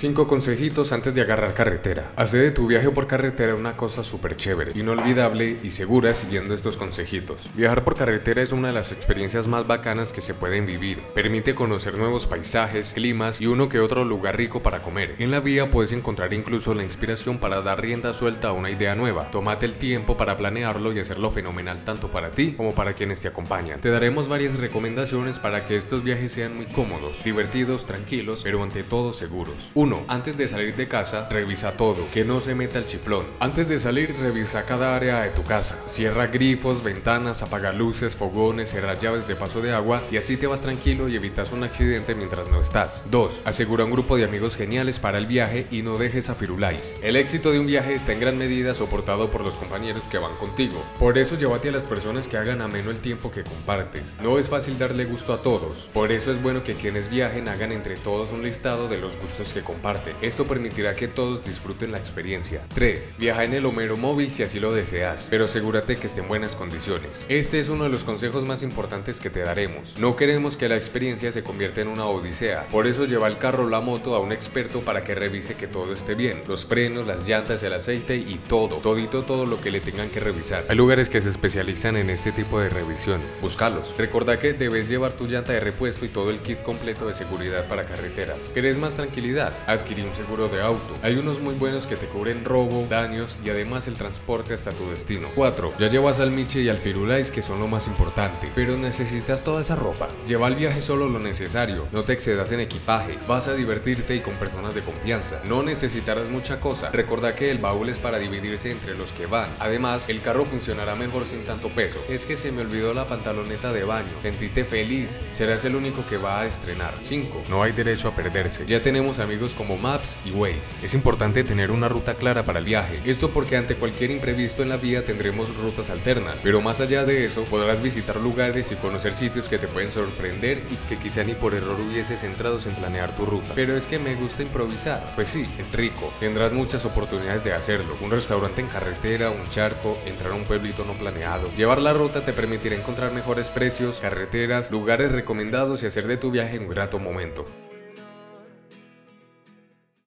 5 consejitos antes de agarrar carretera. Hace de tu viaje por carretera una cosa súper chévere, inolvidable y segura siguiendo estos consejitos. Viajar por carretera es una de las experiencias más bacanas que se pueden vivir. Permite conocer nuevos paisajes, climas y uno que otro lugar rico para comer. En la vía puedes encontrar incluso la inspiración para dar rienda suelta a una idea nueva. Tómate el tiempo para planearlo y hacerlo fenomenal tanto para ti como para quienes te acompañan. Te daremos varias recomendaciones para que estos viajes sean muy cómodos, divertidos, tranquilos, pero ante todo seguros. 1. Antes de salir de casa, revisa todo, que no se meta el chiflón. Antes de salir, revisa cada área de tu casa. Cierra grifos, ventanas, apaga luces, fogones, cierra llaves de paso de agua y así te vas tranquilo y evitas un accidente mientras no estás. 2. Asegura un grupo de amigos geniales para el viaje y no dejes a firulais. El éxito de un viaje está en gran medida soportado por los compañeros que van contigo. Por eso llévate a las personas que hagan ameno el tiempo que compartes. No es fácil darle gusto a todos. Por eso es bueno que quienes viajen hagan entre todos un listado de los gustos que comparte. Esto permitirá que todos disfruten la experiencia. 3. Viaja en el Homero móvil si así lo deseas, pero asegúrate que esté en buenas condiciones. Este es uno de los consejos más importantes que te daremos. No queremos que la experiencia se convierta en una odisea, por eso lleva el carro o la moto a un experto para que revise que todo esté bien. Los frenos, las llantas, el aceite y todo, todito todo lo que le tengan que revisar. Hay lugares que se especializan en este tipo de revisiones. Búscalos. Recuerda que debes llevar tu llanta de repuesto y todo el kit completo de seguridad para carreteras. ¿Querés más tranquilidad? Adquirí un seguro de auto. Hay unos muy buenos que te cubren robo, daños y además el transporte hasta tu destino. 4. Ya llevas al Miche y al Firulais que son lo más importante, pero necesitas toda esa ropa. Lleva al viaje solo lo necesario, no te excedas en equipaje, vas a divertirte y con personas de confianza. No necesitarás mucha cosa. Recuerda que el baúl es para dividirse entre los que van. Además, el carro funcionará mejor sin tanto peso. Es que se me olvidó la pantaloneta de baño. Sentite feliz, serás el único que va a estrenar. 5. No hay derecho a perderse. Ya tenemos amigos como Maps y Waze. Es importante tener una ruta clara para el viaje. Esto porque ante cualquier imprevisto en la vía tendremos rutas alternas. Pero más allá de eso, podrás visitar lugares y conocer sitios que te pueden sorprender y que quizá ni por error hubieses entrado en planear tu ruta. Pero es que me gusta improvisar. Pues sí, es rico. Tendrás muchas oportunidades de hacerlo. Un restaurante en carretera, un charco, entrar a un pueblito no planeado. Llevar la ruta te permitirá encontrar mejores precios, carreteras, lugares recomendados y hacer de tu viaje un grato momento.